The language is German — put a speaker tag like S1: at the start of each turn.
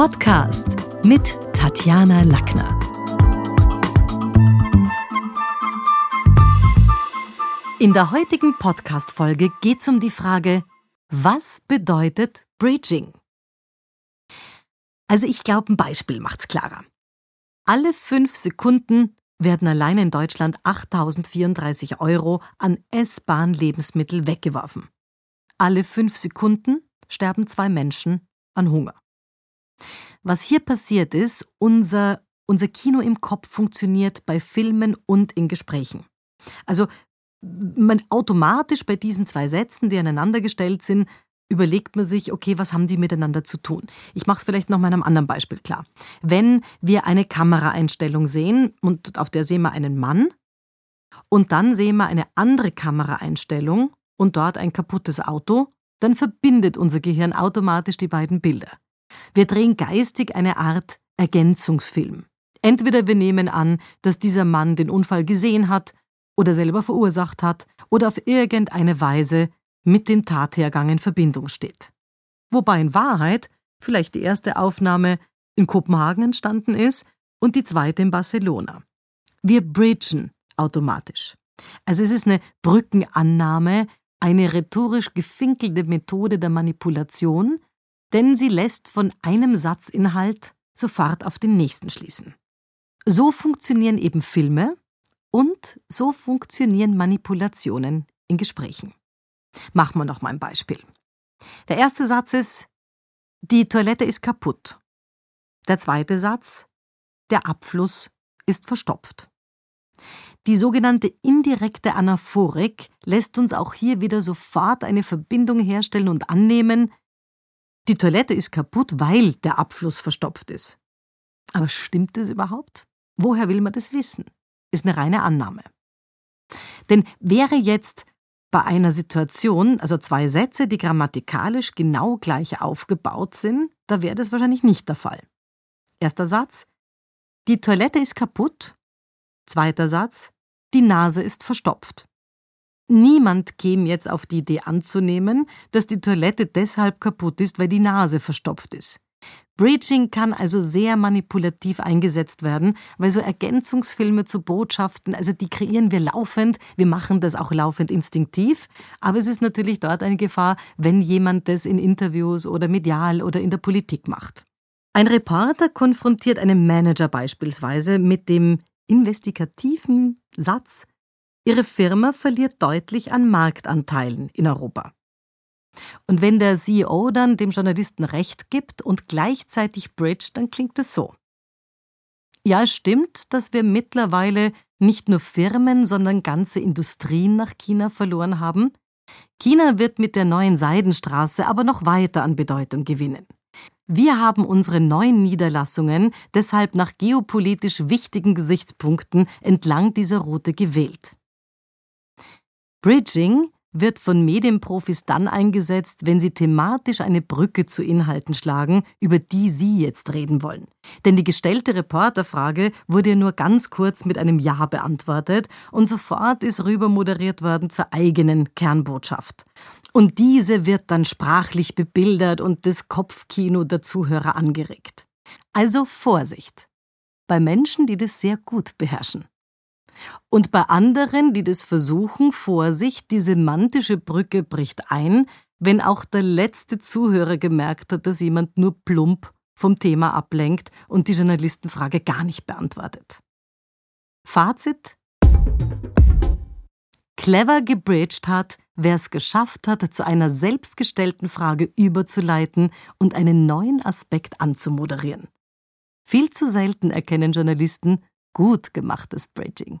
S1: Podcast mit Tatjana Lackner. In der heutigen Podcast-Folge geht es um die Frage, was bedeutet Bridging? Also ich glaube, ein Beispiel macht's klarer. Alle fünf Sekunden werden allein in Deutschland 8034 Euro an S-Bahn-Lebensmittel weggeworfen. Alle fünf Sekunden sterben zwei Menschen an Hunger. Was hier passiert ist, unser, unser Kino im Kopf funktioniert bei Filmen und in Gesprächen. Also man automatisch bei diesen zwei Sätzen, die aneinandergestellt sind, überlegt man sich, okay, was haben die miteinander zu tun? Ich mache es vielleicht noch mal einem anderen Beispiel klar. Wenn wir eine Kameraeinstellung sehen und auf der sehen wir einen Mann und dann sehen wir eine andere Kameraeinstellung und dort ein kaputtes Auto, dann verbindet unser Gehirn automatisch die beiden Bilder. Wir drehen geistig eine Art Ergänzungsfilm. Entweder wir nehmen an, dass dieser Mann den Unfall gesehen hat oder selber verursacht hat oder auf irgendeine Weise mit dem Tathergang in Verbindung steht. Wobei in Wahrheit vielleicht die erste Aufnahme in Kopenhagen entstanden ist und die zweite in Barcelona. Wir bridgen automatisch. Also es ist eine Brückenannahme, eine rhetorisch gefinkelte Methode der Manipulation, denn sie lässt von einem Satzinhalt sofort auf den nächsten schließen. So funktionieren eben Filme und so funktionieren Manipulationen in Gesprächen. Machen wir noch mal ein Beispiel. Der erste Satz ist, die Toilette ist kaputt. Der zweite Satz, der Abfluss ist verstopft. Die sogenannte indirekte Anaphorik lässt uns auch hier wieder sofort eine Verbindung herstellen und annehmen, die Toilette ist kaputt, weil der Abfluss verstopft ist. Aber stimmt das überhaupt? Woher will man das wissen? Ist eine reine Annahme. Denn wäre jetzt bei einer Situation, also zwei Sätze, die grammatikalisch genau gleich aufgebaut sind, da wäre das wahrscheinlich nicht der Fall. Erster Satz, die Toilette ist kaputt. Zweiter Satz, die Nase ist verstopft. Niemand käme jetzt auf die Idee anzunehmen, dass die Toilette deshalb kaputt ist, weil die Nase verstopft ist. Breaching kann also sehr manipulativ eingesetzt werden, weil so Ergänzungsfilme zu Botschaften, also die kreieren wir laufend, wir machen das auch laufend instinktiv, aber es ist natürlich dort eine Gefahr, wenn jemand das in Interviews oder medial oder in der Politik macht. Ein Reporter konfrontiert einen Manager beispielsweise mit dem investigativen Satz, Ihre Firma verliert deutlich an Marktanteilen in Europa. Und wenn der CEO dann dem Journalisten Recht gibt und gleichzeitig bridge, dann klingt es so. Ja, es stimmt, dass wir mittlerweile nicht nur Firmen, sondern ganze Industrien nach China verloren haben. China wird mit der neuen Seidenstraße aber noch weiter an Bedeutung gewinnen. Wir haben unsere neuen Niederlassungen deshalb nach geopolitisch wichtigen Gesichtspunkten entlang dieser Route gewählt. Bridging wird von Medienprofis dann eingesetzt, wenn sie thematisch eine Brücke zu Inhalten schlagen, über die sie jetzt reden wollen. Denn die gestellte Reporterfrage wurde ja nur ganz kurz mit einem Ja beantwortet und sofort ist rüber moderiert worden zur eigenen Kernbotschaft. Und diese wird dann sprachlich bebildert und das Kopfkino der Zuhörer angeregt. Also Vorsicht! Bei Menschen, die das sehr gut beherrschen. Und bei anderen, die das versuchen, Vorsicht, die semantische Brücke bricht ein, wenn auch der letzte Zuhörer gemerkt hat, dass jemand nur plump vom Thema ablenkt und die Journalistenfrage gar nicht beantwortet. Fazit? Clever gebridged hat, wer es geschafft hat, zu einer selbstgestellten Frage überzuleiten und einen neuen Aspekt anzumoderieren. Viel zu selten erkennen Journalisten gut gemachtes Bridging.